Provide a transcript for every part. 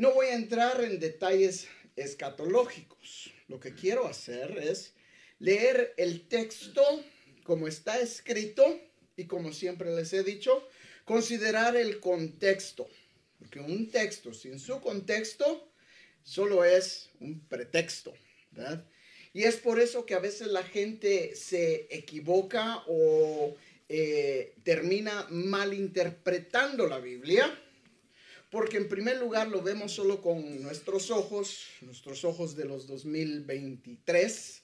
No voy a entrar en detalles escatológicos. Lo que quiero hacer es leer el texto como está escrito y como siempre les he dicho, considerar el contexto. Porque un texto sin su contexto solo es un pretexto. Y es por eso que a veces la gente se equivoca o eh, termina malinterpretando la Biblia, porque en primer lugar lo vemos solo con nuestros ojos, nuestros ojos de los 2023,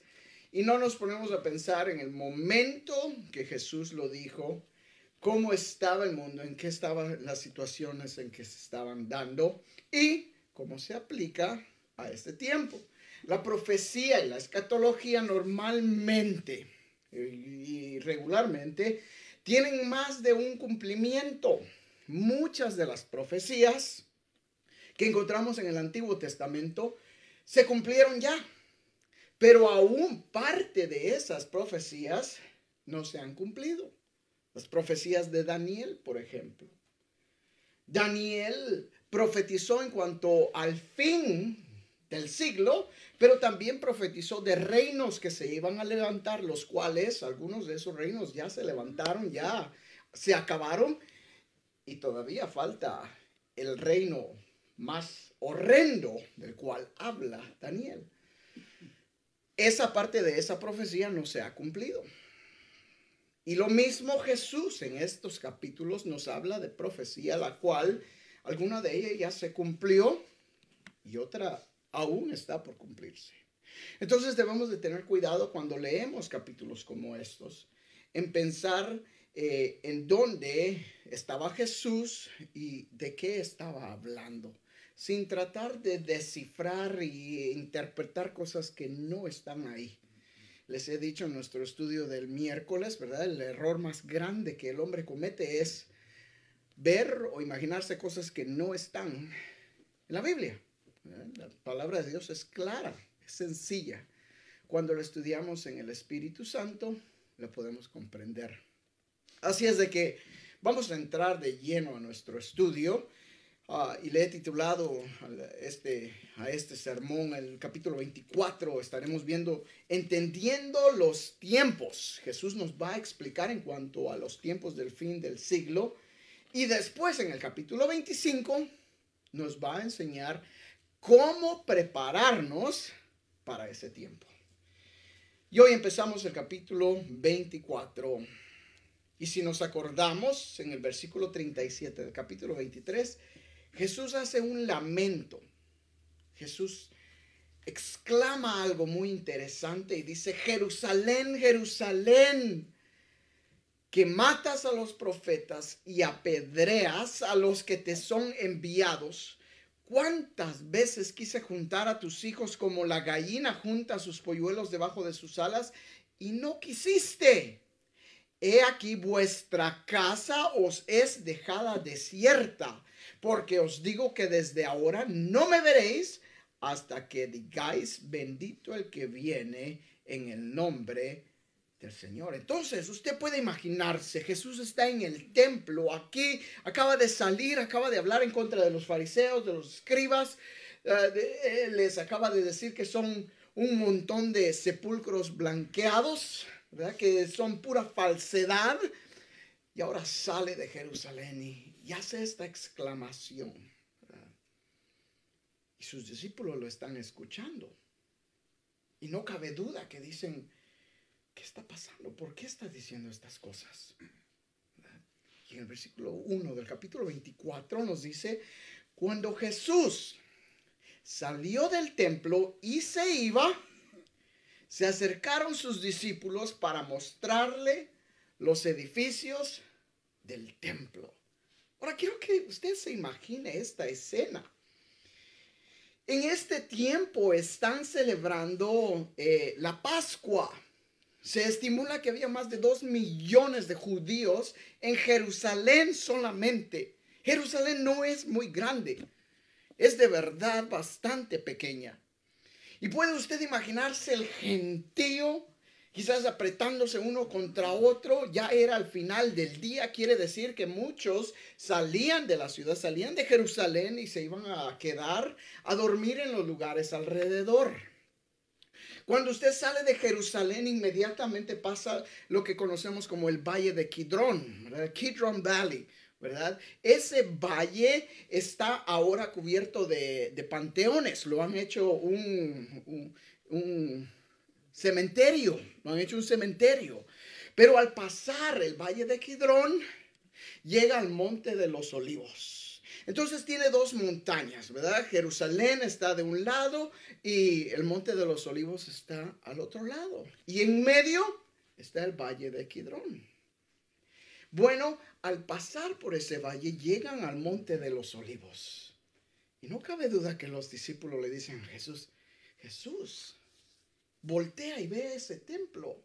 y no nos ponemos a pensar en el momento que Jesús lo dijo, cómo estaba el mundo, en qué estaban las situaciones en que se estaban dando y cómo se aplica a este tiempo. La profecía y la escatología normalmente y regularmente tienen más de un cumplimiento. Muchas de las profecías que encontramos en el Antiguo Testamento se cumplieron ya, pero aún parte de esas profecías no se han cumplido. Las profecías de Daniel, por ejemplo. Daniel profetizó en cuanto al fin del siglo, pero también profetizó de reinos que se iban a levantar, los cuales algunos de esos reinos ya se levantaron, ya se acabaron, y todavía falta el reino más horrendo del cual habla Daniel. Esa parte de esa profecía no se ha cumplido. Y lo mismo Jesús en estos capítulos nos habla de profecía, la cual alguna de ellas ya se cumplió y otra aún está por cumplirse. Entonces debemos de tener cuidado cuando leemos capítulos como estos, en pensar eh, en dónde estaba Jesús y de qué estaba hablando, sin tratar de descifrar e interpretar cosas que no están ahí les he dicho en nuestro estudio del miércoles, ¿verdad? El error más grande que el hombre comete es ver o imaginarse cosas que no están en la Biblia. La palabra de Dios es clara, es sencilla. Cuando lo estudiamos en el Espíritu Santo, lo podemos comprender. Así es de que vamos a entrar de lleno a nuestro estudio Ah, y le he titulado este, a este sermón, el capítulo 24, estaremos viendo Entendiendo los tiempos. Jesús nos va a explicar en cuanto a los tiempos del fin del siglo. Y después en el capítulo 25 nos va a enseñar cómo prepararnos para ese tiempo. Y hoy empezamos el capítulo 24. Y si nos acordamos, en el versículo 37 del capítulo 23, Jesús hace un lamento. Jesús exclama algo muy interesante y dice, Jerusalén, Jerusalén, que matas a los profetas y apedreas a los que te son enviados. ¿Cuántas veces quise juntar a tus hijos como la gallina junta sus polluelos debajo de sus alas y no quisiste? He aquí vuestra casa os es dejada desierta porque os digo que desde ahora no me veréis hasta que digáis, bendito el que viene en el nombre del Señor. Entonces, usted puede imaginarse, Jesús está en el templo, aquí acaba de salir, acaba de hablar en contra de los fariseos, de los escribas, eh, les acaba de decir que son un montón de sepulcros blanqueados, ¿verdad? que son pura falsedad, y ahora sale de Jerusalén y hace esta exclamación. Y sus discípulos lo están escuchando. Y no cabe duda que dicen, ¿qué está pasando? ¿Por qué está diciendo estas cosas? Y en el versículo 1 del capítulo 24 nos dice, cuando Jesús salió del templo y se iba, se acercaron sus discípulos para mostrarle los edificios del templo. Ahora quiero que usted se imagine esta escena. En este tiempo están celebrando eh, la Pascua. Se estimula que había más de dos millones de judíos en Jerusalén solamente. Jerusalén no es muy grande, es de verdad bastante pequeña. Y puede usted imaginarse el gentío quizás apretándose uno contra otro, ya era al final del día, quiere decir que muchos salían de la ciudad, salían de Jerusalén y se iban a quedar a dormir en los lugares alrededor. Cuando usted sale de Jerusalén, inmediatamente pasa lo que conocemos como el Valle de Kidron, Kidron Valley. ¿Verdad? Ese valle está ahora cubierto de, panteones, lo han hecho un, un, cementerio, lo han hecho un cementerio. Pero al pasar el valle de Kidrón, llega al monte de los olivos. Entonces tiene dos montañas, ¿verdad? Jerusalén está de un lado y el monte de los olivos está al otro lado. Y en medio está el valle de Kidrón. Bueno, al pasar por ese valle llegan al monte de los olivos. Y no cabe duda que los discípulos le dicen a Jesús, Jesús, voltea y ve ese templo.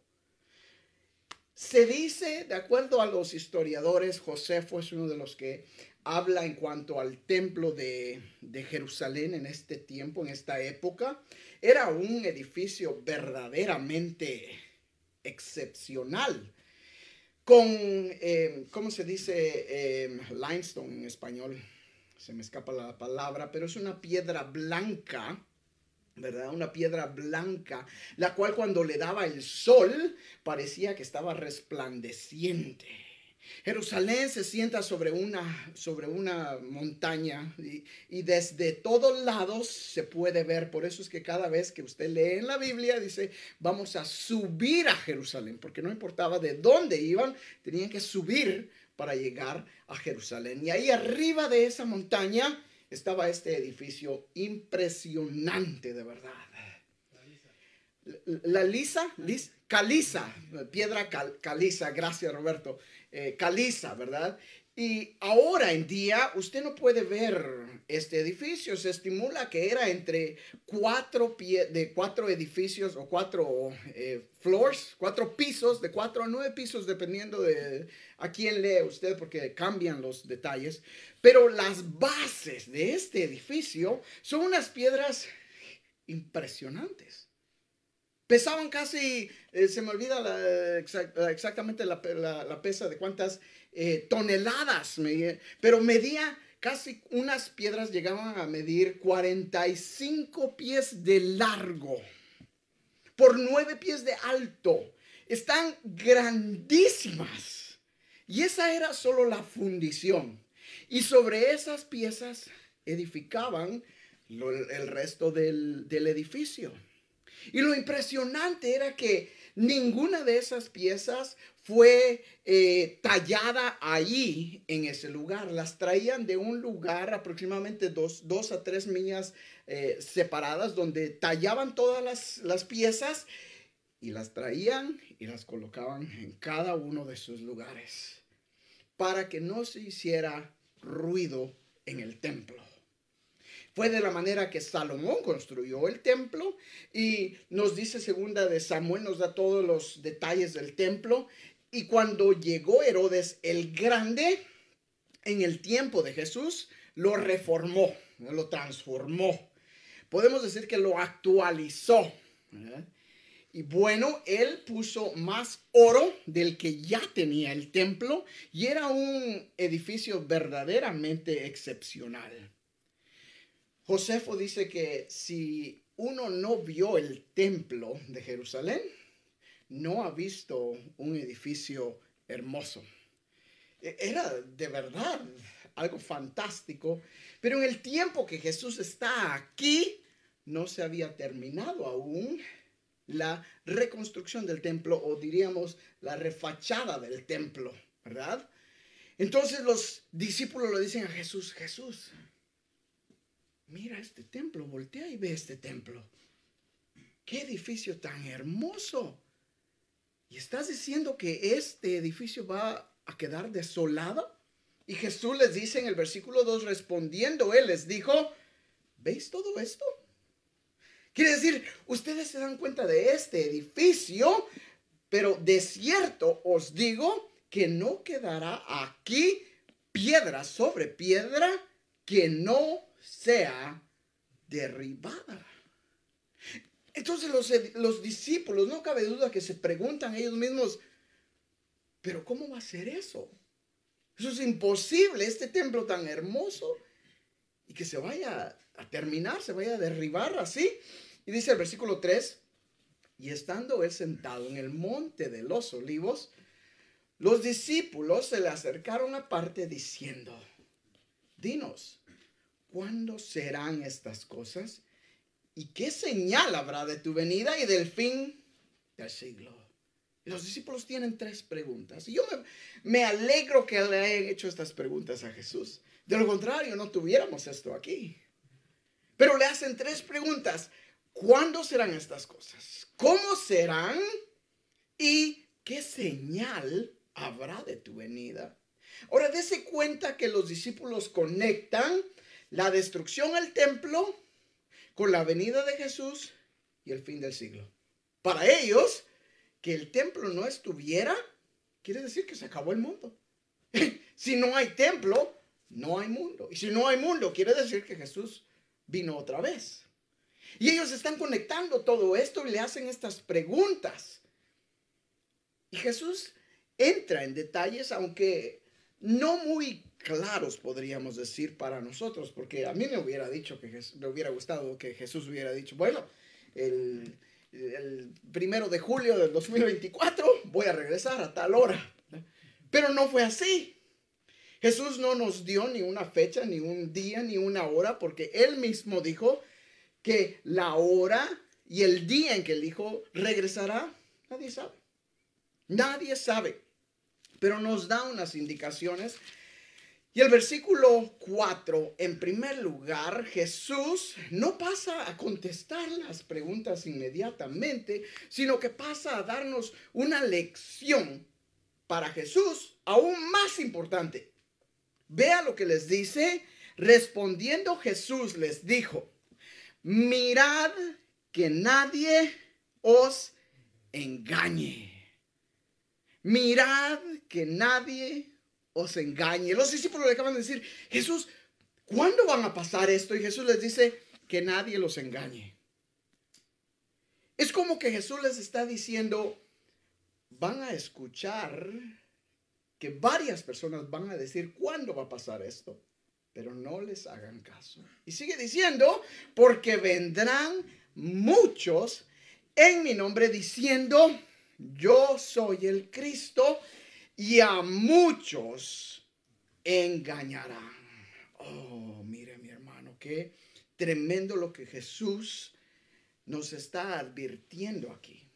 Se dice, de acuerdo a los historiadores, Josefo es uno de los que habla en cuanto al templo de, de, Jerusalén en este tiempo, en esta época. Era un edificio verdaderamente excepcional con, eh, ¿cómo se dice? Eh, limestone en español. Se me escapa la palabra, pero es una piedra blanca, ¿verdad? Una piedra blanca, la cual cuando le daba el sol parecía que estaba resplandeciente. Jerusalén se sienta sobre una, sobre una montaña y, desde todos lados se puede ver. Por eso es que cada vez que usted lee en la Biblia dice, vamos a subir a Jerusalén, porque no importaba de dónde iban, tenían que subir para llegar a Jerusalén. Y ahí arriba de esa montaña estaba este edificio impresionante de verdad. La lisa, caliza, piedra caliza, gracias Roberto. Eh, caliza, ¿verdad? Y ahora en día usted no puede ver este edificio. Se estimula que era entre cuatro, pie, de cuatro edificios o cuatro eh, floors, cuatro pisos, de cuatro a nueve pisos, dependiendo de a quién lee usted, porque cambian los detalles. Pero las bases de este edificio son unas piedras impresionantes. Pesaban casi, eh, se me olvida exactamente la, pesa de cuántas eh, toneladas, pero medía casi unas piedras llegaban a medir 45 pies de largo por 9 pies de alto. Están grandísimas. Y esa era solo la fundición. Y sobre esas piezas edificaban el resto del edificio. Y lo impresionante era que ninguna de esas piezas fue eh, tallada ahí en ese lugar. Las traían de un lugar aproximadamente dos, a tres millas eh, separadas donde tallaban todas las, las piezas y las traían y las colocaban en cada uno de sus lugares para que no se hiciera ruido en el templo. Fue de la manera que Salomón construyó el templo y nos dice segunda de Samuel, nos da todos los detalles del templo. Y cuando llegó Herodes el Grande, en el tiempo de Jesús, lo reformó, lo transformó. Podemos decir que lo actualizó. Y bueno, él puso más oro del que ya tenía el templo y era un edificio verdaderamente excepcional. Josefo dice que si uno no vio el templo de Jerusalén, no ha visto un edificio hermoso. E, era de verdad algo fantástico, pero en el tiempo que Jesús está aquí, no se había terminado aún la reconstrucción del templo o diríamos la refachada del templo, ¿verdad? Entonces los discípulos le dicen a Jesús, Jesús, mira este templo, voltea y ve este templo. Qué edificio tan hermoso. Y estás diciendo que este edificio va a quedar desolado. Y Jesús les dice en el versículo 2, respondiendo, Él les dijo, ¿veis todo esto? Quiere decir, ustedes se dan cuenta de este edificio, pero de cierto os digo que no quedará aquí piedra sobre piedra que no sea derribada. Entonces los, los discípulos, no cabe duda que se preguntan ellos mismos, pero ¿cómo va a ser eso? Eso es imposible, este templo tan hermoso y que se vaya a terminar, se vaya a derribar así. Y dice el versículo 3, y estando él sentado en el monte de los olivos, los discípulos se le acercaron aparte diciendo, dinos, ¿cuándo serán estas cosas? ¿Y qué señal habrá de tu venida y del fin del siglo? los discípulos tienen tres preguntas. Yo me, alegro que le hayan hecho estas preguntas a Jesús. De lo contrario, no tuviéramos esto aquí. Pero le hacen tres preguntas. ¿Cuándo serán estas cosas? ¿Cómo serán? ¿Y qué señal habrá de tu venida? Ahora, dése cuenta que los discípulos conectan la destrucción al templo con la venida de Jesús y el fin del siglo. Para ellos, que el templo no estuviera, quiere decir que se acabó el mundo. si no hay templo, no hay mundo. Y si no hay mundo, quiere decir que Jesús vino otra vez. Y ellos están conectando todo esto y le hacen estas preguntas. Y Jesús entra en detalles, aunque no muy claros, podríamos decir, para nosotros, porque a mí me hubiera dicho que me hubiera gustado que Jesús hubiera dicho, bueno, el primero de julio del 2024 voy a regresar a tal hora. Pero no fue así. Jesús no nos dio ni una fecha, ni un día, ni una hora, porque él mismo dijo que la hora y el día en que el Hijo regresará, nadie sabe. Nadie sabe. Pero nos da unas indicaciones y el versículo 4, en primer lugar, Jesús no pasa a contestar las preguntas inmediatamente, sino que pasa a darnos una lección para Jesús aún más importante. Vea lo que les dice. Respondiendo Jesús les dijo, mirad que nadie os engañe. Mirad que nadie os engañe. Los discípulos le acaban de decir, Jesús, ¿cuándo van a pasar esto? Y Jesús les dice, que nadie los engañe. Es como que Jesús les está diciendo, van a escuchar que varias personas van a decir cuándo va a pasar esto, pero no les hagan caso. Y sigue diciendo, porque vendrán muchos en mi nombre diciendo, yo soy el Cristo y a muchos engañarán. Oh, mire mi hermano, qué tremendo lo que Jesús nos está advirtiendo aquí.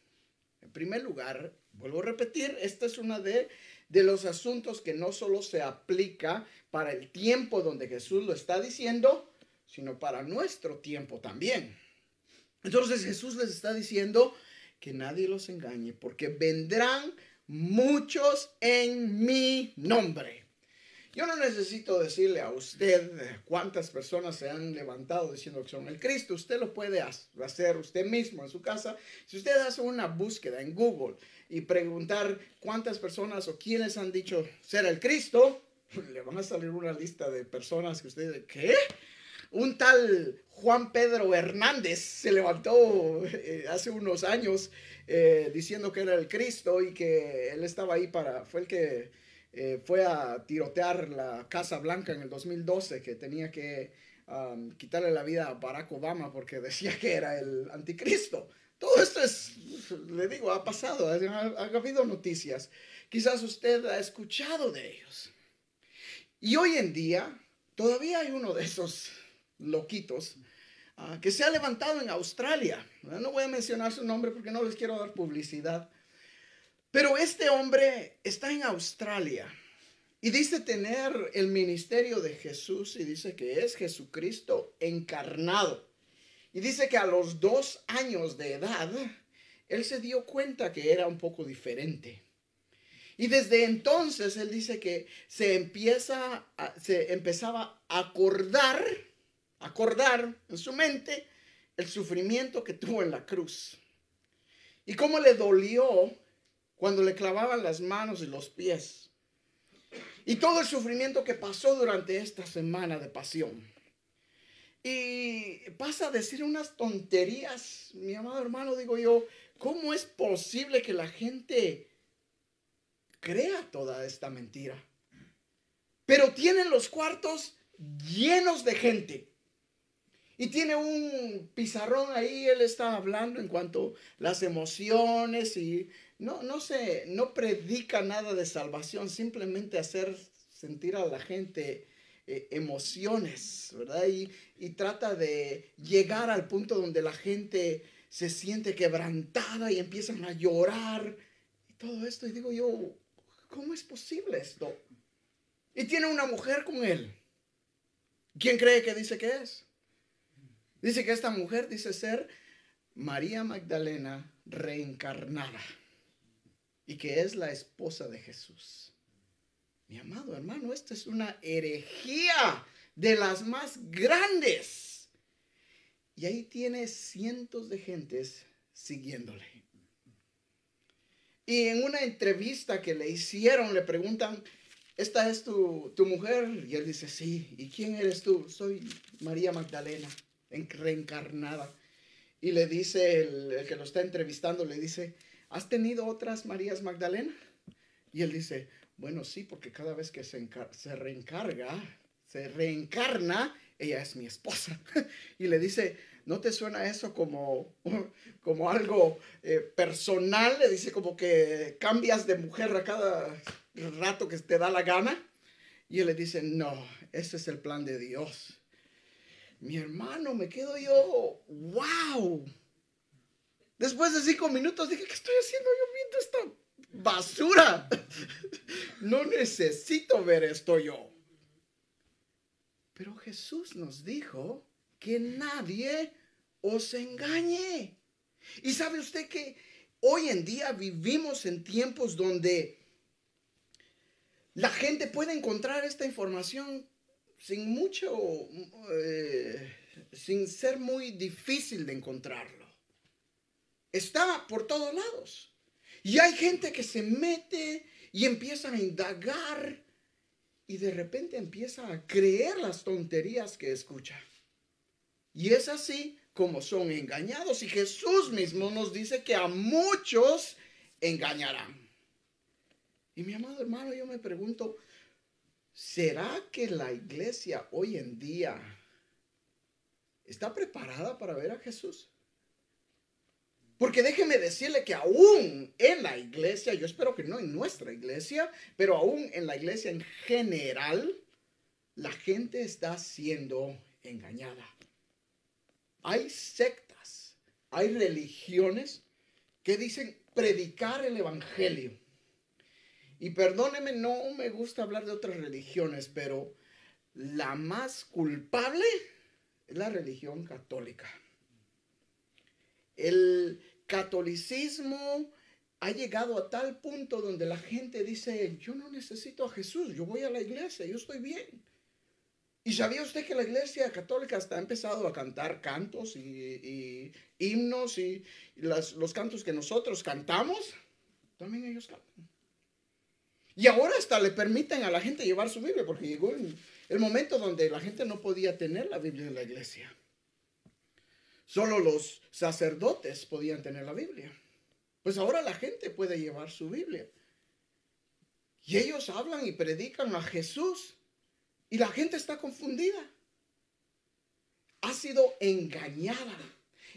En primer lugar, vuelvo a repetir, esta es una de, de los asuntos que no solo se aplica para el tiempo donde Jesús lo está diciendo, sino para nuestro tiempo también. Entonces Jesús les está diciendo que nadie los engañe, porque vendrán muchos en mi nombre. Yo no necesito decirle a usted cuántas personas se han levantado diciendo que son el Cristo. Usted lo puede hacer usted mismo en su casa. Si usted hace una búsqueda en Google y preguntar cuántas personas o quiénes han dicho ser el Cristo, le van a salir una lista de personas que usted dice, ¿qué? Un tal Juan Pedro Hernández se levantó eh, hace unos años eh, diciendo que era el Cristo y que él estaba ahí para, fue el que eh, fue a tirotear la Casa Blanca en el 2012, que tenía que um, quitarle la vida a Barack Obama porque decía que era el anticristo. Todo esto es, le digo, ha pasado, ha, ha habido noticias. Quizás usted ha escuchado de ellos. Y hoy en día todavía hay uno de esos loquitos Ah, que se ha levantado en Australia. No voy a mencionar su nombre porque no les quiero dar publicidad. Pero este hombre está en Australia y dice tener el ministerio de Jesús y dice que es Jesucristo encarnado. Y dice que a los dos años de edad, él se dio cuenta que era un poco diferente. Y desde entonces él dice que se empieza, se empezaba a acordar acordar en su mente el sufrimiento que tuvo en la cruz. Y cómo le dolió cuando le clavaban las manos y los pies. Y todo el sufrimiento que pasó durante esta semana de pasión. Y pasa a decir unas tonterías. Mi amado hermano, digo yo, ¿cómo es posible que la gente crea toda esta mentira? Pero tienen los cuartos llenos de gente. Y tiene un pizarrón ahí, él está hablando en cuanto a las emociones y no, no no predica nada de salvación, simplemente hacer sentir a la gente eh, emociones, ¿verdad? Y, y trata de llegar al punto donde la gente se siente quebrantada y empiezan a llorar y todo esto. Y digo yo, ¿cómo es posible esto? Y tiene una mujer con él. ¿Quién cree que dice que es? Dice que esta mujer dice ser María Magdalena reencarnada y que es la esposa de Jesús. Mi amado hermano, esta es una herejía de las más grandes. Y ahí tiene cientos de gentes siguiéndole. Y en una entrevista que le hicieron, le preguntan, ¿esta es tu, tu mujer? Y él dice, sí. ¿Y quién eres tú? Soy María Magdalena reencarnada. Y le dice, el, que lo está entrevistando, le dice, ¿has tenido otras Marías Magdalena? Y él dice, bueno, sí, porque cada vez que se, reencarga, se reencarna, ella es mi esposa. y le dice, ¿no te suena eso como, como algo eh, personal? Le dice como que cambias de mujer a cada rato que te da la gana. Y él le dice, no, ese es el plan de Dios mi hermano, me quedo yo, wow. Después de cinco minutos dije, ¿qué estoy haciendo yo viendo esta basura? no necesito ver esto yo. Pero Jesús nos dijo que nadie os engañe. Y sabe usted que hoy en día vivimos en tiempos donde la gente puede encontrar esta información sin mucho, eh, sin ser muy difícil de encontrarlo. Está por todos lados. Y hay gente que se mete y empieza a indagar y de repente empieza a creer las tonterías que escucha. Y es así como son engañados. Y Jesús mismo nos dice que a muchos engañarán. Y mi amado hermano, yo me pregunto, ¿Será que la iglesia hoy en día está preparada para ver a Jesús? Porque déjeme decirle que aún en la iglesia, yo espero que no en nuestra iglesia, pero aún en la iglesia en general, la gente está siendo engañada. Hay sectas, hay religiones que dicen predicar el evangelio y perdóneme, no me gusta hablar de otras religiones, pero la más culpable es la religión católica. El catolicismo ha llegado a tal punto donde la gente dice, yo no necesito a Jesús, yo voy a la iglesia, yo estoy bien. ¿Y sabía usted que la iglesia católica hasta ha empezado a cantar cantos y, himnos y, los cantos que nosotros cantamos? También ellos cantan. Y ahora hasta le permiten a la gente llevar su Biblia, porque llegó el, momento donde la gente no podía tener la Biblia en la iglesia. Solo los sacerdotes podían tener la Biblia. Pues ahora la gente puede llevar su Biblia. Y ellos hablan y predican a Jesús. Y la gente está confundida. Ha sido engañada.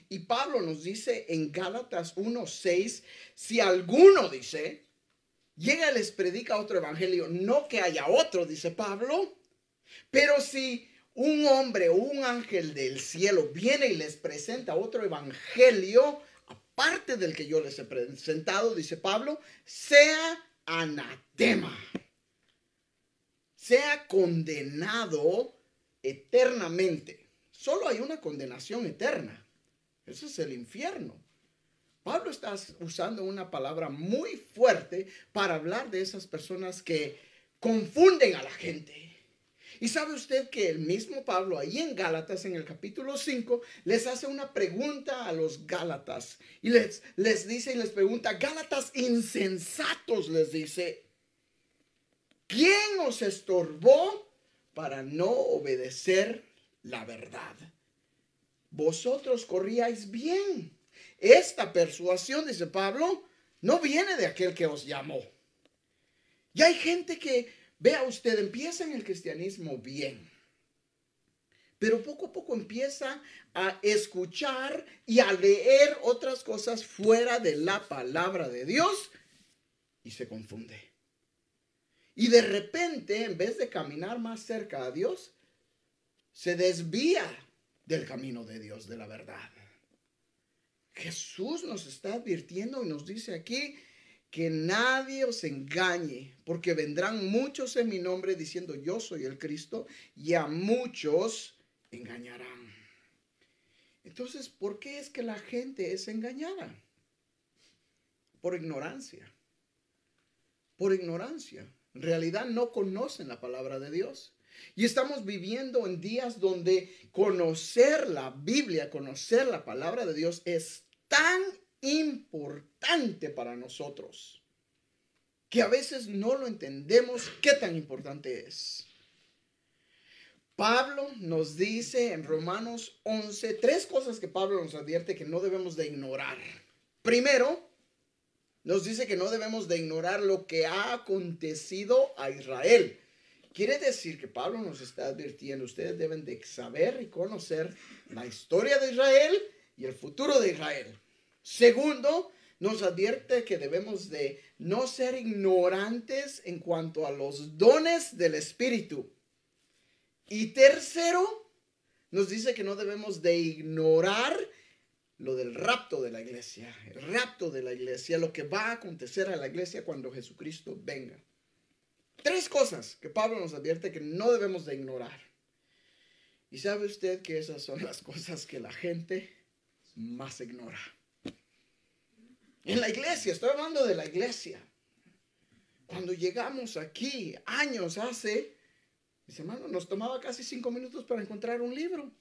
Y Pablo nos dice en Gálatas 1:6, si alguno dice, llega y les predica otro evangelio, no que haya otro, dice Pablo, pero si un hombre o un ángel del cielo viene y les presenta otro evangelio, aparte del que yo les he presentado, dice Pablo, sea anatema, sea condenado eternamente. Solo hay una condenación eterna. Eso es el infierno. Pablo está usando una palabra muy fuerte para hablar de esas personas que confunden a la gente. Y sabe usted que el mismo Pablo ahí en Gálatas, en el capítulo 5, les hace una pregunta a los Gálatas. Y les, les dice y les pregunta, Gálatas insensatos, les dice, ¿quién os estorbó para no obedecer la verdad? vosotros corríais bien. Esta persuasión, dice Pablo, no viene de aquel que os llamó. Y hay gente que, vea usted, empieza en el cristianismo bien, pero poco a poco empieza a escuchar y a leer otras cosas fuera de la palabra de Dios y se confunde. Y de repente, en vez de caminar más cerca a Dios, se desvía del camino de Dios, de la verdad. Jesús nos está advirtiendo y nos dice aquí que nadie os engañe, porque vendrán muchos en mi nombre diciendo yo soy el Cristo y a muchos engañarán. Entonces, ¿por qué es que la gente es engañada? Por ignorancia. Por ignorancia. En realidad no conocen la palabra de Dios. Y estamos viviendo en días donde conocer la Biblia, conocer la palabra de Dios es tan importante para nosotros que a veces no lo entendemos qué tan importante es. Pablo nos dice en Romanos 11 tres cosas que Pablo nos advierte que no debemos de ignorar. Primero, nos dice que no debemos de ignorar lo que ha acontecido a Israel. Quiere decir que Pablo nos está advirtiendo, ustedes deben de saber y conocer la historia de Israel y el futuro de Israel. Segundo, nos advierte que debemos de no ser ignorantes en cuanto a los dones del Espíritu. Y tercero, nos dice que no debemos de ignorar lo del rapto de la iglesia, el rapto de la iglesia, lo que va a acontecer a la iglesia cuando Jesucristo venga. Tres cosas que Pablo nos advierte que no debemos de ignorar. Y sabe usted que esas son las cosas que la gente más ignora. En la iglesia, estoy hablando de la iglesia. Cuando llegamos aquí, años hace, Dice, hermano, nos tomaba casi cinco minutos para encontrar un libro.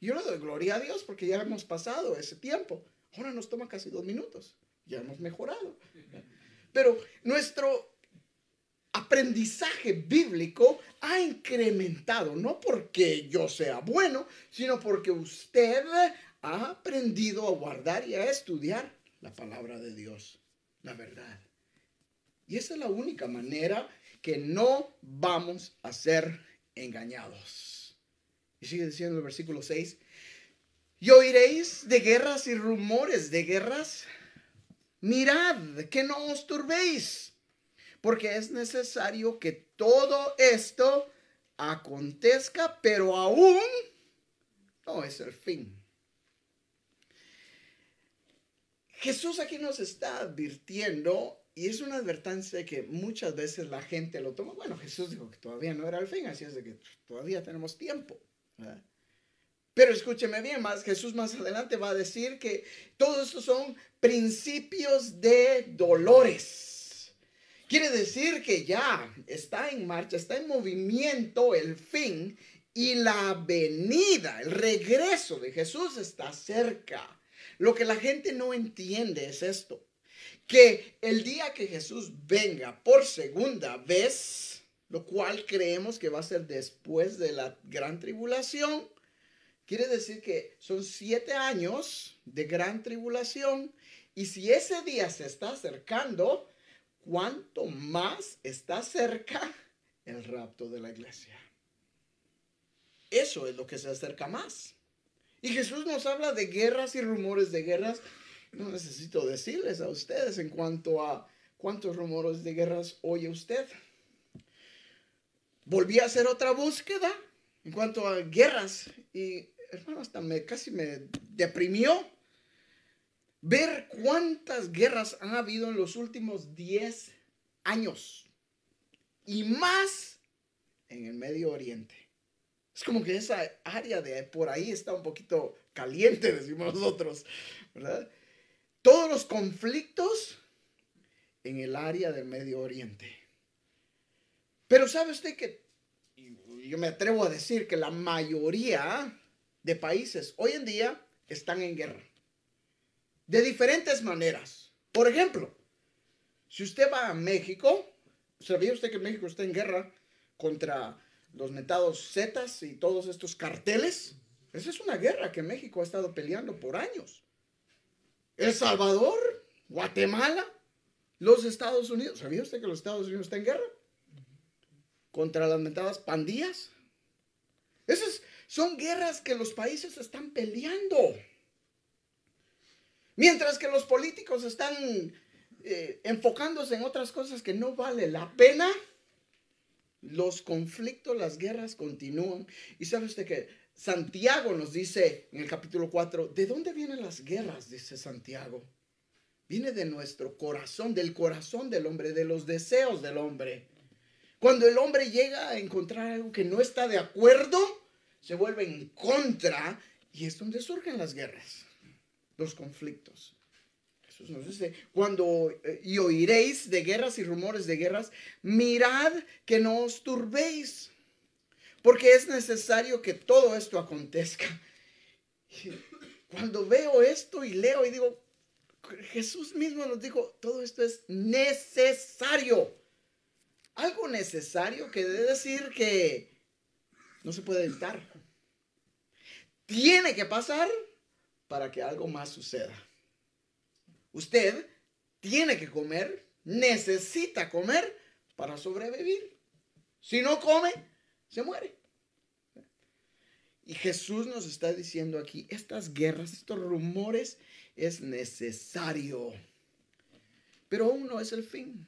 Yo le doy gloria a Dios porque ya hemos pasado ese tiempo. Ahora nos toma casi dos minutos. Ya hemos mejorado. Pero nuestro aprendizaje bíblico ha incrementado, no porque yo sea bueno, sino porque usted ha aprendido a guardar y a estudiar la palabra de Dios, la verdad. Y esa es la única manera que no vamos a ser engañados. Y sigue diciendo el versículo 6, y oiréis de guerras y rumores de guerras. Mirad que no os turbéis, porque es necesario que todo esto acontezca, pero aún no es el fin. Jesús aquí nos está advirtiendo y es una advertencia que muchas veces la gente lo toma. Bueno, Jesús dijo que todavía no era el fin, así es de que todavía tenemos tiempo. Pero escúcheme bien, más Jesús más adelante va a decir que todos estos son principios de dolores. Quiere decir que ya está en marcha, está en movimiento el fin y la venida, el regreso de Jesús está cerca. Lo que la gente no entiende es esto que el día que Jesús venga por segunda vez, lo cual creemos que va a ser después de la gran tribulación, quiere decir que son siete años de gran tribulación. Y si ese día se está acercando, ¿cuánto más está cerca el rapto de la iglesia? Eso es lo que se acerca más. Y Jesús nos habla de guerras y rumores de guerras no necesito decirles a ustedes en cuanto a cuántos rumores de guerras oye usted. Volví a hacer otra búsqueda en cuanto a guerras y hermano hasta me casi me deprimió ver cuántas guerras han habido en los últimos 10 años y más en el Medio Oriente. Es como que esa área de por ahí está un poquito caliente, decimos nosotros, ¿verdad? todos los conflictos en el área del Medio Oriente. Pero sabe usted que yo me atrevo a decir que la mayoría de países hoy en día están en guerra. De diferentes maneras. Por ejemplo, si usted va a México, ¿sabía usted que México está en guerra contra los metados Zetas y todos estos carteles? Esa es una guerra que México ha estado peleando por años. El Salvador, Guatemala, los Estados Unidos. ¿Sabía usted que los Estados Unidos están en guerra? Contra las mentadas pandillas. Esas son guerras que los países están peleando. Mientras que los políticos están eh, enfocándose en otras cosas que no vale la pena, los conflictos, las guerras continúan. Y sabe usted que Santiago nos dice en el capítulo 4, ¿de dónde vienen las guerras? Dice Santiago. Viene de nuestro corazón, del corazón del hombre, de los deseos del hombre. Cuando el hombre llega a encontrar algo que no está de acuerdo, se vuelve en contra y es donde surgen las guerras, los conflictos. Jesús nos dice, cuando eh, y oiréis de guerras y rumores de guerras, mirad que no os turbéis, porque es necesario que todo esto acontezca. Cuando veo esto y leo y digo, Jesús mismo nos dijo, todo esto es necesario. Algo necesario que debe decir que no se puede evitar. Tiene que pasar para que algo más suceda. Usted tiene que comer, necesita comer para sobrevivir. Si no come, se muere. Y Jesús nos está diciendo aquí, estas guerras, estos rumores, es necesario. Pero aún no es el fin.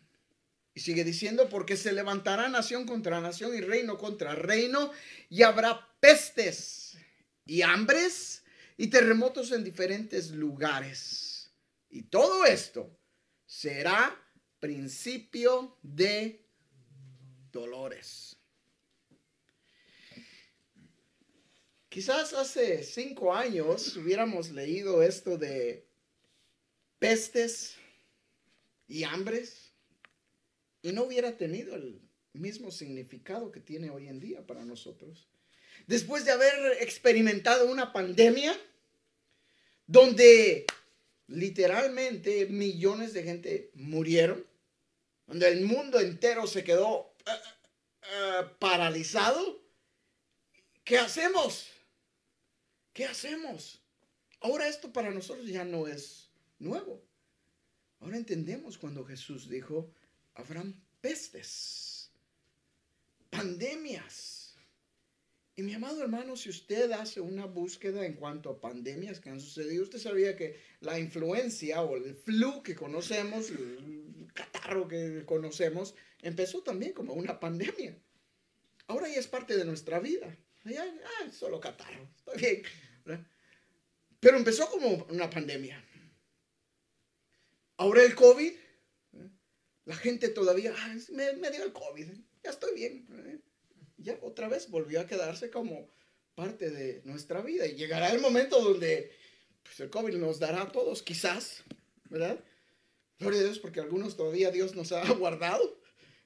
Y sigue diciendo, porque se levantará nación contra nación y reino contra reino, y habrá pestes y hambres y terremotos en diferentes lugares. Y todo esto será principio de dolores. Quizás hace cinco años hubiéramos leído esto de pestes y hambres y no hubiera tenido el mismo significado que tiene hoy en día para nosotros. Después de haber experimentado una pandemia donde literalmente millones de gente murieron, donde el mundo entero se quedó eh, eh, paralizado, ¿qué hacemos? ¿Qué hacemos? Ahora esto para nosotros ya no es nuevo. Ahora entendemos cuando Jesús dijo, habrán pestes, pandemias. Y mi amado hermano, si usted hace una búsqueda en cuanto a pandemias que han sucedido, usted sabía que la influencia o el flu que conocemos, el catarro que conocemos, empezó también como una pandemia. Ahora ya es parte de nuestra vida. Ah, solo catarro, está bien. Pero empezó como una pandemia. Ahora el COVID la gente todavía, me, dio el COVID, ya estoy bien. ¿eh? Ya otra vez volvió a quedarse como parte de nuestra vida. Y llegará el momento donde pues, el COVID nos dará a todos, quizás, ¿verdad? Gloria a Dios, porque algunos todavía Dios nos ha guardado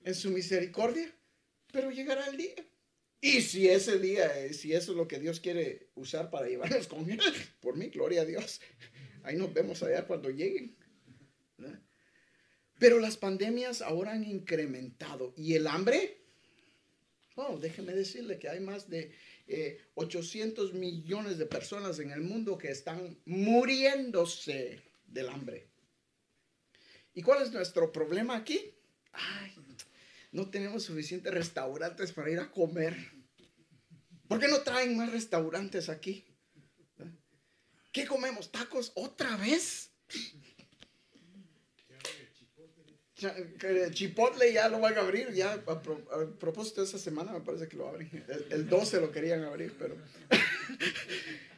en su misericordia, pero llegará el día. Y si ese día, eh, si eso es lo que Dios quiere usar para llevarnos con Él, por mí, gloria a Dios. Ahí nos vemos allá cuando lleguen. ¿verdad? Pero las pandemias ahora han incrementado. ¿Y el hambre? Oh, déjeme decirle que hay más de 800 eh, millones de personas en el mundo que están muriéndose del hambre. ¿Y cuál es nuestro problema aquí? Ay, no tenemos suficientes restaurantes para ir a comer. ¿Por qué no traen más restaurantes aquí? ¿Qué comemos? ¿Tacos otra vez? Chipotle ya lo van a abrir, ya a, propósito de esa semana me parece que lo abren. El, 12 lo querían abrir, pero...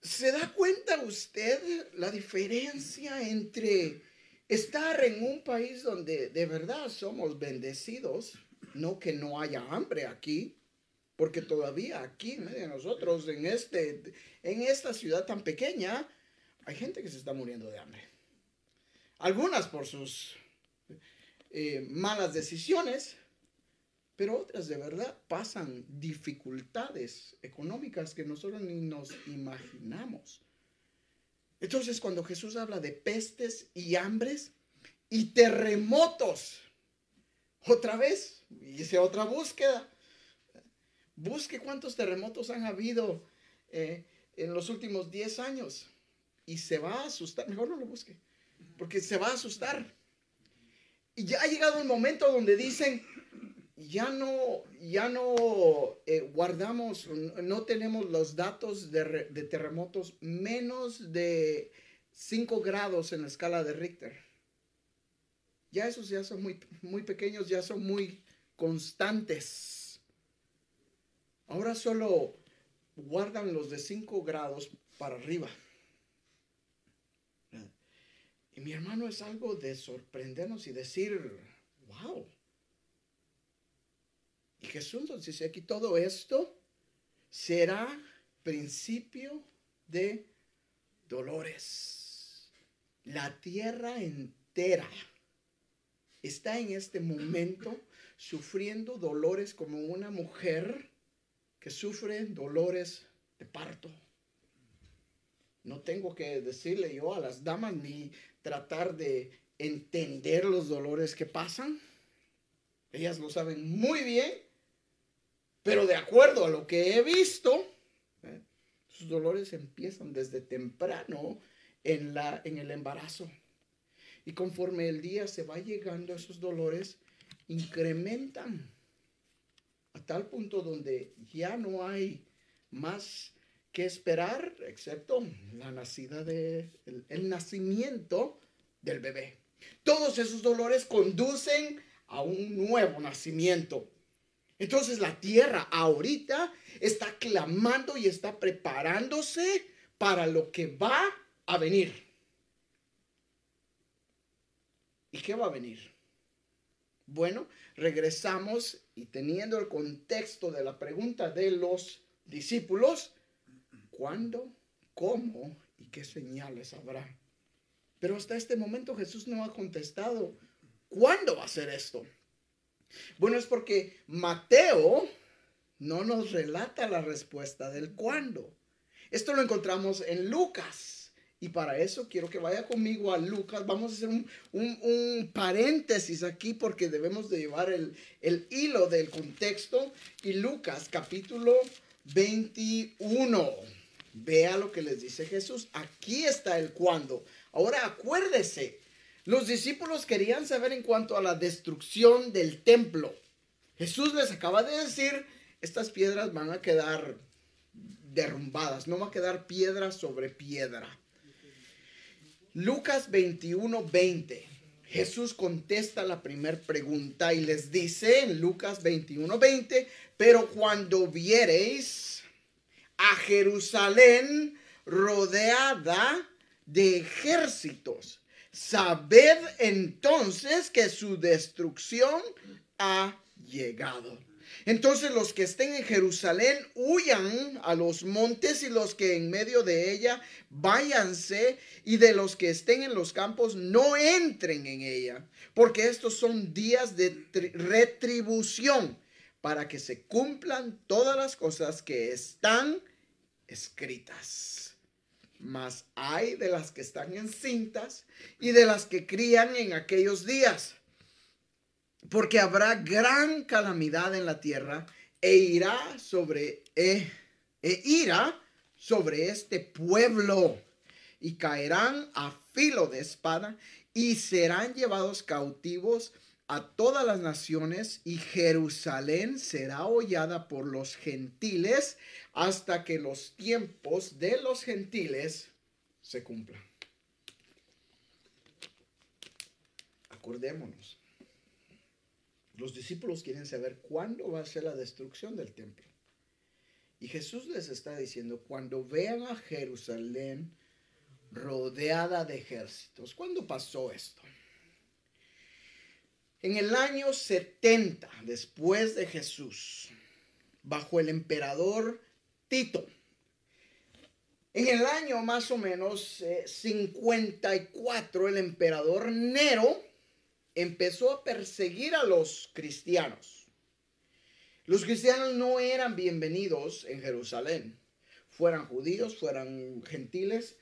¿Se da cuenta usted la diferencia entre estar en un país donde de verdad somos bendecidos, no que no haya hambre aquí, porque todavía aquí medio de nosotros, en, este, en esta ciudad tan pequeña, hay gente que se está muriendo de hambre. Algunas por sus eh, malas decisiones, pero otras de verdad pasan dificultades económicas que nosotros ni nos imaginamos. Entonces cuando Jesús habla de pestes y hambres y terremotos, otra vez, hice otra búsqueda. Busque cuántos terremotos han habido eh, en los últimos 10 años y se va a asustar. Mejor no lo busque, porque se va a asustar. Y ya ha llegado el momento donde dicen, ya no, ya no eh, guardamos, no tenemos los datos de, terremotos menos de 5 grados en la escala de Richter. Ya esos ya son muy, muy pequeños, ya son muy constantes. Ahora solo guardan los de 5 grados para arriba. Y mi hermano es algo de sorprendernos y decir, wow. Y Jesús nos dice aquí, todo esto será principio de dolores. La tierra entera está en este momento sufriendo dolores como una mujer que sufre dolores de parto. No tengo que decirle yo a las damas ni tratar de entender los dolores que pasan. Ellas lo saben muy bien, pero de acuerdo a lo que he visto, ¿eh? sus dolores empiezan desde temprano en, la, en el embarazo. Y conforme el día se va llegando, esos dolores incrementan a tal punto donde ya no hay más que esperar, excepto la nacida de, el, nacimiento del bebé. Todos esos dolores conducen a un nuevo nacimiento. Entonces la tierra ahorita está clamando y está preparándose para lo que va a venir. ¿Y qué va a venir? Bueno, regresamos y teniendo el contexto de la pregunta de los discípulos, ¿Cuándo? ¿Cómo? ¿Y qué señales habrá? Pero hasta este momento Jesús no ha contestado. ¿Cuándo va a ser esto? Bueno, es porque Mateo no nos relata la respuesta del cuándo. Esto lo encontramos en Lucas. Y para eso quiero que vaya conmigo a Lucas. Vamos a hacer un, paréntesis aquí porque debemos de llevar el, el hilo del contexto. Y Lucas capítulo 21. Vea lo que les dice Jesús. Aquí está el cuándo. Ahora acuérdese, los discípulos querían saber en cuanto a la destrucción del templo. Jesús les acaba de decir, estas piedras van a quedar derrumbadas, no va a quedar piedra sobre piedra. Lucas 21, 20. Jesús contesta la primera pregunta y les dice en Lucas 21, 20, pero cuando viereis a Jerusalén rodeada de ejércitos. Sabed entonces que su destrucción ha llegado. Entonces los que estén en Jerusalén huyan a los montes y los que en medio de ella váyanse y de los que estén en los campos no entren en ella, porque estos son días de retribución para que se cumplan todas las cosas que están escritas. Mas hay de las que están encintas y de las que crían en aquellos días. Porque habrá gran calamidad en la tierra e irá sobre e, e irá sobre este pueblo y caerán a filo de espada y serán llevados cautivos a todas las naciones y Jerusalén será hollada por los gentiles hasta que los tiempos de los gentiles se cumplan. Acordémonos. Los discípulos quieren saber cuándo va a ser la destrucción del templo. Y Jesús les está diciendo, cuando vean a Jerusalén rodeada de ejércitos, ¿cuándo pasó esto? En el año 70 después de Jesús, bajo el emperador Tito, en el año más o menos 54, eh, el emperador Nero empezó a perseguir a los cristianos. Los cristianos no eran bienvenidos en Jerusalén, fueran judíos, fueran gentiles.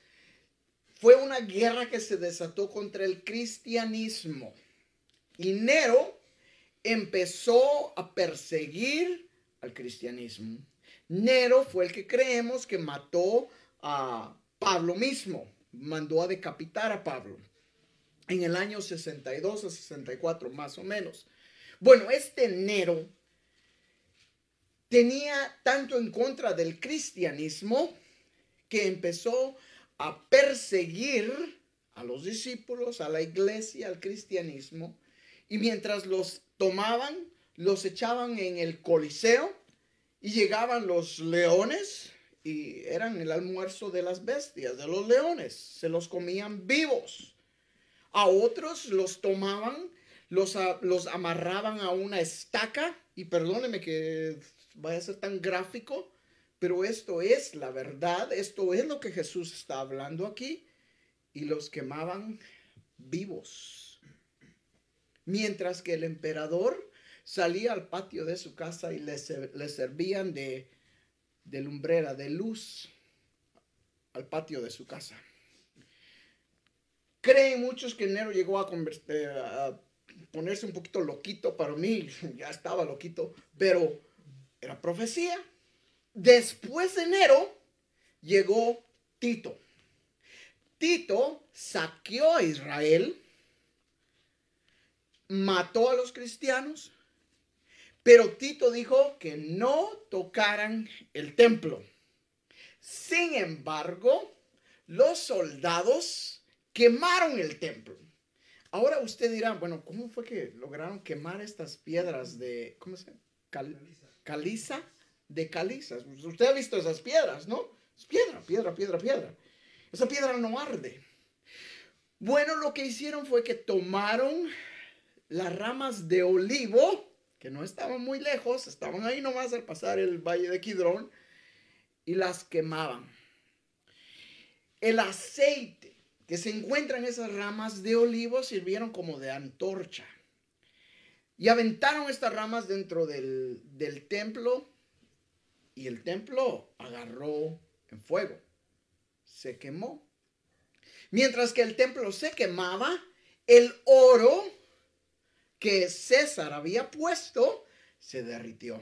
Fue una guerra que se desató contra el cristianismo. Y Nero empezó a perseguir al cristianismo. Nero fue el que creemos que mató a Pablo mismo, mandó a decapitar a Pablo en el año 62 a 64 más o menos. Bueno, este Nero tenía tanto en contra del cristianismo que empezó a perseguir a los discípulos, a la iglesia, al cristianismo, y mientras los tomaban, los echaban en el Coliseo y llegaban los leones y eran el almuerzo de las bestias, de los leones, se los comían vivos. A otros los tomaban, los, los amarraban a una estaca, y perdóneme que vaya a ser tan gráfico, pero esto es la verdad, esto es lo que Jesús está hablando aquí, y los quemaban vivos. Mientras que el emperador salía al patio de su casa y le, servían de, de lumbrera, de luz, al patio de su casa. Creen muchos que Nero llegó a, a, ponerse un poquito loquito. Para mí, ya estaba loquito, pero era profecía. Después de Nero llegó Tito. Tito saqueó a Israel, mató a los cristianos, pero Tito dijo que no tocaran el templo. Sin embargo, los soldados quemaron el templo. Ahora usted dirá, bueno, ¿cómo fue que lograron quemar estas piedras de, ¿cómo se llama? caliza, de calizas. Usted ha visto esas piedras, ¿no? Es piedra, piedra, piedra, piedra. Esa piedra no arde. Bueno, lo que hicieron fue que tomaron las ramas de olivo que no estaban muy lejos, estaban ahí nomás al pasar el valle de Kidrón, y las quemaban. El aceite que se encuentra en esas ramas de olivo sirvieron como de antorcha. Y aventaron estas ramas dentro del, del templo y el templo agarró en fuego. Se quemó. Mientras que el templo se quemaba, el oro que César había puesto se derritió.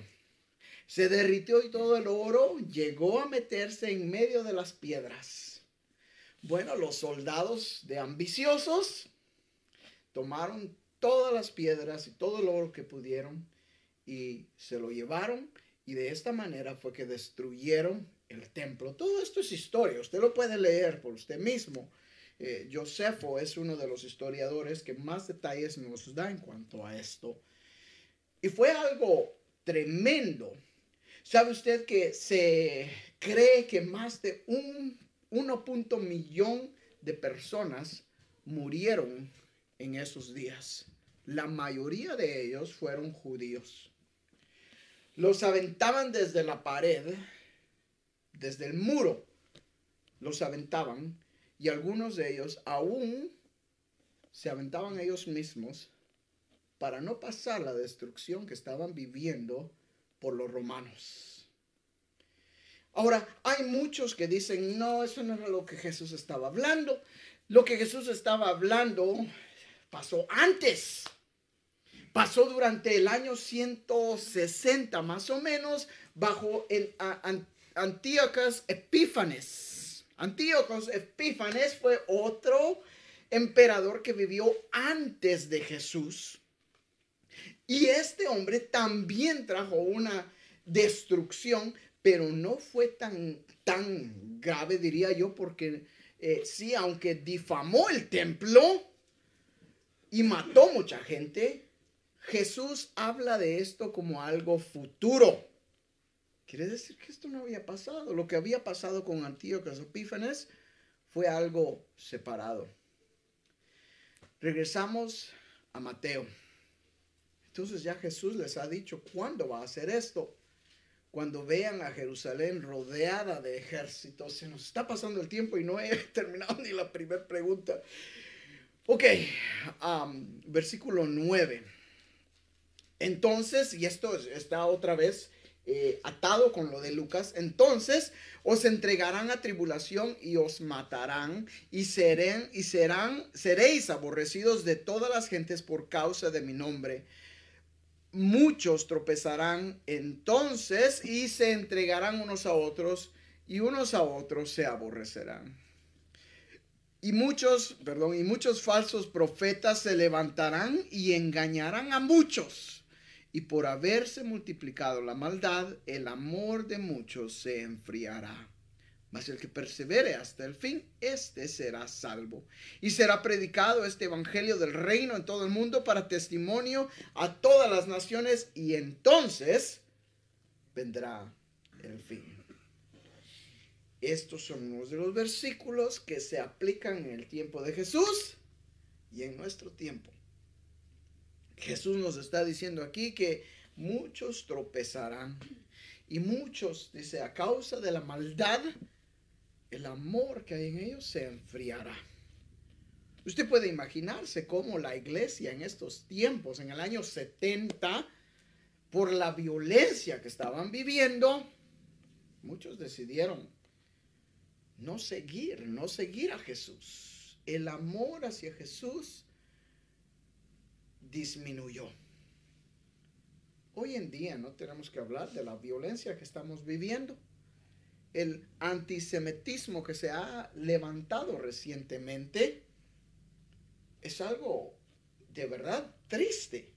Se derritió y todo el oro llegó a meterse en medio de las piedras. Bueno, los soldados de ambiciosos tomaron todas las piedras y todo el oro que pudieron y se lo llevaron y de esta manera fue que destruyeron el templo. Todo esto es historia, usted lo puede leer por usted mismo. Eh, Josefo es uno de los historiadores que más detalles nos da en cuanto a esto. Y fue algo tremendo. ¿Sabe usted que se cree que más de un 1. millón de personas murieron en esos días? La mayoría de ellos fueron judíos. Los aventaban desde la pared, desde el muro, los aventaban y algunos de ellos aún se aventaban ellos mismos para no pasar la destrucción que estaban viviendo por los romanos. Ahora, hay muchos que dicen, no, eso no era lo que Jesús estaba hablando. Lo que Jesús estaba hablando pasó antes. Pasó durante el año 160 más o menos bajo Antíocas Epífanes Antíocos Epífanes fue otro emperador que vivió antes de Jesús. Y este hombre también trajo una destrucción, pero no fue tan, tan grave, diría yo, porque eh, sí, aunque difamó el templo y mató mucha gente, Jesús habla de esto como algo futuro. Quiere decir que esto no había pasado. Lo que había pasado con Antíocas Epífanes fue algo separado. Regresamos a Mateo. Entonces ya Jesús les ha dicho cuándo va a hacer esto. Cuando vean a Jerusalén rodeada de ejércitos. Se nos está pasando el tiempo y no he terminado ni la primera pregunta. Ok, versículo 9. Entonces, y esto está otra vez eh, atado con lo de Lucas, entonces os entregarán a tribulación y os matarán y serán y serán seréis aborrecidos de todas las gentes por causa de mi nombre. muchos tropezarán entonces y se entregarán unos a otros y unos a otros se aborrecerán. Y muchos, perdón, y muchos falsos profetas se levantarán y engañarán a muchos. Y por haberse multiplicado la maldad, el amor de muchos se enfriará. Mas el que persevere hasta el fin, éste será salvo. Y será predicado este evangelio del reino en todo el mundo para testimonio a todas las naciones, y entonces vendrá el fin. Estos son unos de los versículos que se aplican en el tiempo de Jesús y en nuestro tiempo. Jesús nos está diciendo aquí que muchos tropezarán y muchos, dice, a causa de la maldad, el amor que hay en ellos se enfriará. Usted puede imaginarse cómo la iglesia en estos tiempos, en el año 70, por la violencia que estaban viviendo, muchos decidieron no seguir, no seguir a Jesús. El amor hacia Jesús disminuyó. Hoy en día no tenemos que hablar de la violencia que estamos viviendo el antisemitismo que se ha levantado recientemente es algo de verdad triste.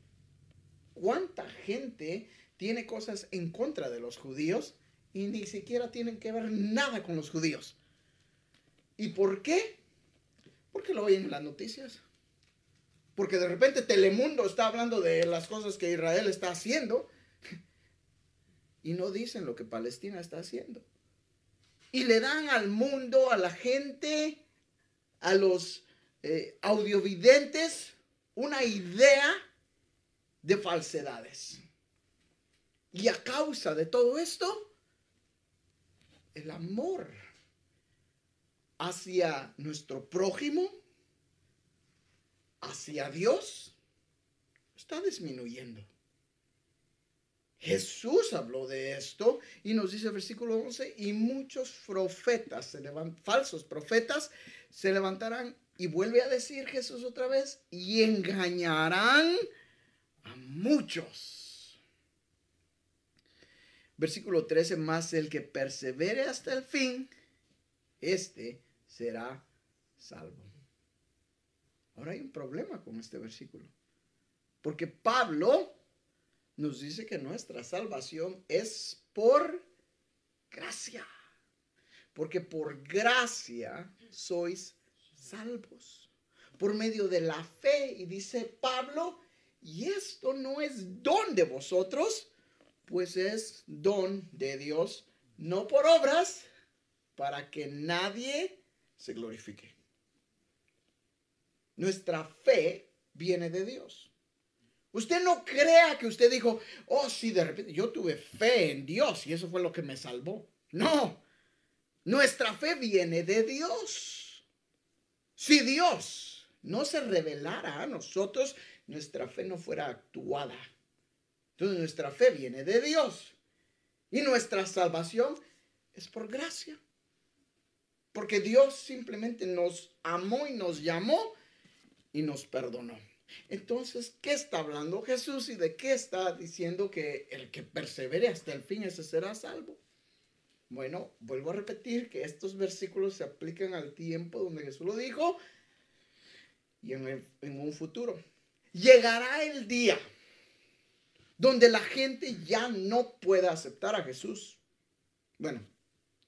¿Cuánta gente tiene cosas en contra de los judíos y ni siquiera tienen que ver nada con los judíos? ¿Y por qué? Porque lo oyen en las noticias. Porque de repente Telemundo está hablando de las cosas que Israel está haciendo y no dicen lo que Palestina está haciendo y le dan al mundo, a la gente, a los eh, audiovidentes, una idea de falsedades. Y a causa de todo esto, el amor hacia nuestro prójimo, hacia Dios, está disminuyendo. Jesús habló de esto y nos dice el versículo 11, y muchos profetas, se falsos profetas, se levantarán y vuelve a decir Jesús otra vez, y engañarán a muchos. Versículo 13, más el que persevere hasta el fin, este será salvo. Ahora hay un problema con este versículo, porque Pablo nos dice que nuestra salvación es por gracia. Porque por gracia sois salvos. Por medio de la fe. Y dice Pablo, y esto no es don de vosotros, pues es don de Dios, no por obras, para que nadie se glorifique. Nuestra fe viene de Dios. Usted no crea que usted dijo, oh, sí, de repente yo tuve fe en Dios y eso fue lo que me salvó. No, nuestra fe viene de Dios. Si Dios no se revelara a nosotros, nuestra fe no fuera actuada. Entonces nuestra fe viene de Dios. Y nuestra salvación es por gracia. Porque Dios simplemente nos amó y nos llamó y nos perdonó. Entonces, ¿qué está hablando Jesús y de qué está diciendo que el que persevere hasta el fin, ese será salvo? Bueno, vuelvo a repetir que estos versículos se aplican al tiempo donde Jesús lo dijo y en, un futuro. Llegará el día donde la gente ya no pueda aceptar a Jesús. Bueno,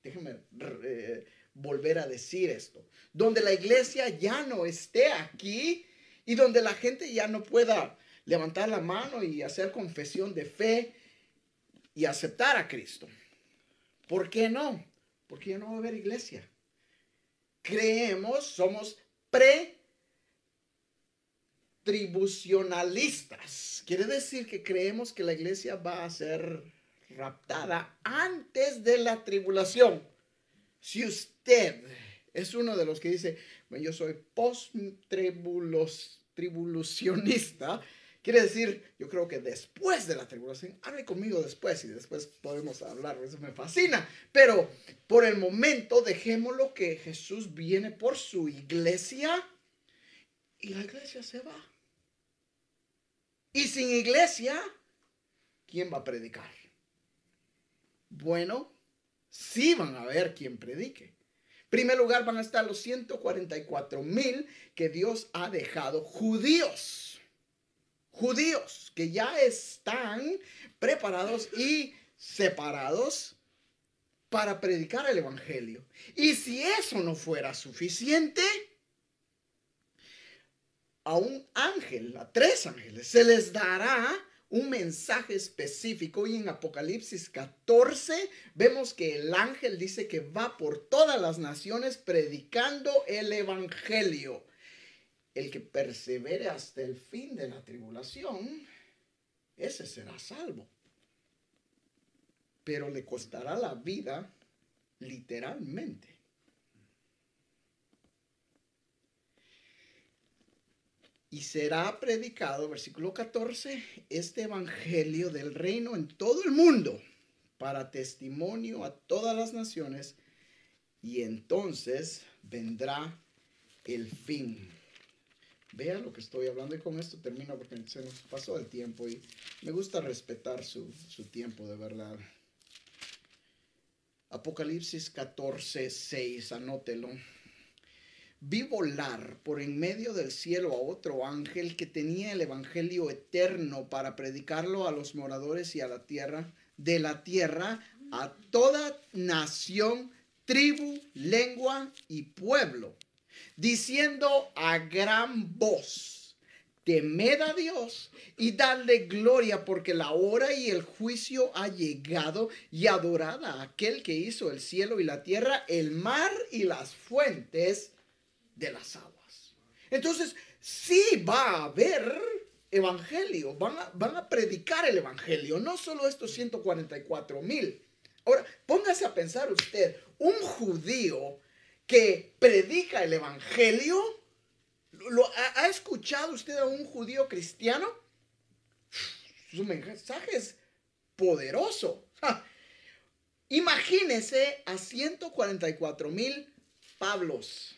déjenme eh, volver a decir esto. Donde la iglesia ya no esté aquí y donde la gente ya no pueda levantar la mano y hacer confesión de fe y aceptar a Cristo. ¿Por qué no? Porque ya no va a haber iglesia. Creemos, somos pre tribucionalistas. Quiere decir que creemos que la iglesia va a ser raptada antes de la tribulación. Si usted es uno de los que dice, yo soy post-tribulacionista. Quiere decir, yo creo que después de la tribulación, hable conmigo después y después podemos hablar, eso me fascina. Pero por el momento dejémoslo que Jesús viene por su iglesia y la iglesia se va. Y sin iglesia ¿quién va a predicar? Bueno, sí van a ver quién predique. En primer lugar van a estar los 144 mil que Dios ha dejado judíos. Judíos que ya están preparados y separados para predicar el Evangelio. Y si eso no fuera suficiente, a un ángel, a tres ángeles, se les dará un mensaje específico y en Apocalipsis 14 vemos que el ángel dice que va por todas las naciones predicando el Evangelio. El que persevere hasta el fin de la tribulación, ese será salvo. Pero le costará la vida literalmente. Y será predicado, versículo 14, este evangelio del reino en todo el mundo para testimonio a todas las naciones y entonces vendrá el fin. Vea lo que estoy hablando y con esto termino porque se nos pasó el tiempo y me gusta respetar su, su tiempo de verdad. Apocalipsis 14, 6, anótelo vi volar por en medio del cielo a otro ángel que tenía el evangelio eterno para predicarlo a los moradores y a la tierra, de la tierra, a toda nación, tribu, lengua y pueblo, diciendo a gran voz, temed a Dios y dadle gloria porque la hora y el juicio ha llegado y adorad a aquel que hizo el cielo y la tierra, el mar y las fuentes de las aguas. Entonces, sí va a haber evangelio, van a, van a predicar el evangelio, no solo estos 144 mil. Ahora, póngase a pensar usted, un judío que predica el evangelio, ¿lo, ha, escuchado usted a un judío cristiano? Su mensaje es poderoso. Imagínese a 144 mil Pablos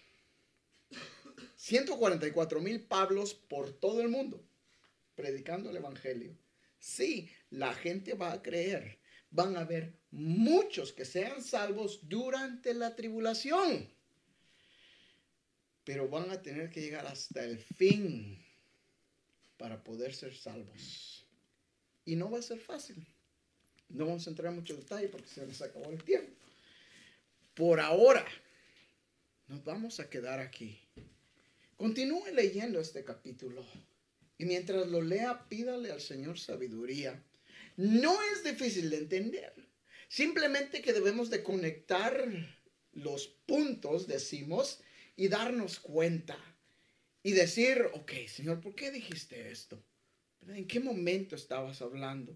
144 mil Pablos por todo el mundo predicando el Evangelio. Sí, la gente va a creer. Van a haber muchos que sean salvos durante la tribulación. Pero van a tener que llegar hasta el fin para poder ser salvos. Y no va a ser fácil. No vamos a entrar en mucho detalle porque se nos acabó el tiempo. Por ahora, nos vamos a quedar aquí. Continúe leyendo este capítulo y mientras lo lea pídale al Señor sabiduría. No es difícil de entender, simplemente que debemos de conectar los puntos, decimos, y darnos cuenta y decir, ok, Señor, ¿por qué dijiste esto? ¿En qué momento estabas hablando?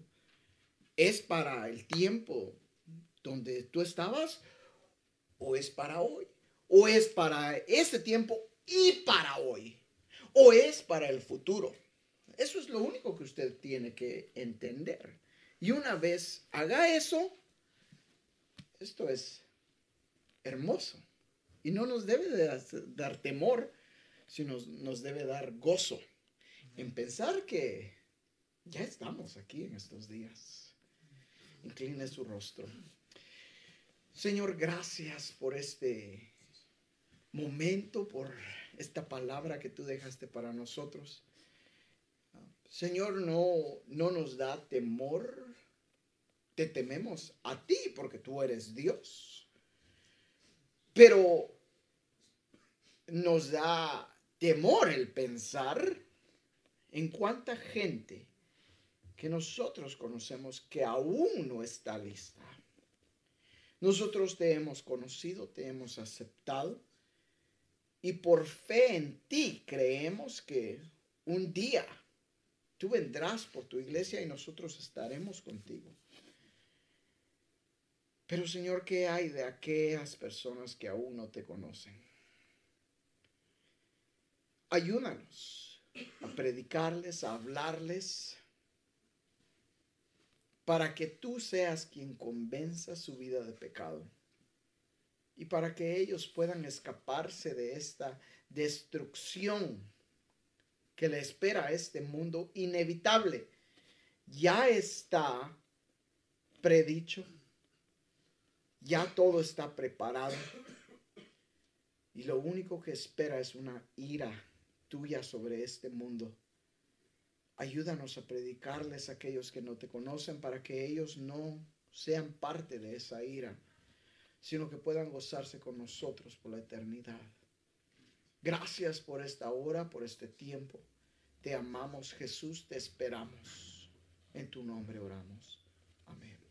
¿Es para el tiempo donde tú estabas o es para hoy? ¿O es para ese tiempo y para hoy o es para el futuro. Eso es lo único que usted tiene que entender. Y una vez haga eso, esto es hermoso. Y no nos debe dar temor, sino nos debe dar gozo en pensar que ya estamos aquí en estos días. Incline su rostro. Señor, gracias por este momento, por esta palabra que tú dejaste para nosotros. Señor, no, no nos da temor. Te tememos a ti porque tú eres Dios. Pero nos da temor el pensar en cuánta gente que nosotros conocemos que aún no está lista. Nosotros te hemos conocido, te hemos aceptado y por fe en ti creemos que un día tú vendrás por tu iglesia y nosotros estaremos contigo. Pero Señor, ¿qué hay de aquellas personas que aún no te conocen? Ayúdanos a predicarles, a hablarles, para que tú seas quien convenza su vida de pecado y para que ellos puedan escaparse de esta destrucción que le espera a este mundo inevitable, ya está predicho, ya todo está preparado. Y lo único que espera es una ira tuya sobre este mundo. Ayúdanos a predicarles a aquellos que no te conocen para que ellos no sean parte de esa ira, sino que puedan gozarse con nosotros por la eternidad. Gracias por esta hora, por este tiempo. Te amamos Jesús, te esperamos. En tu nombre oramos. Amén.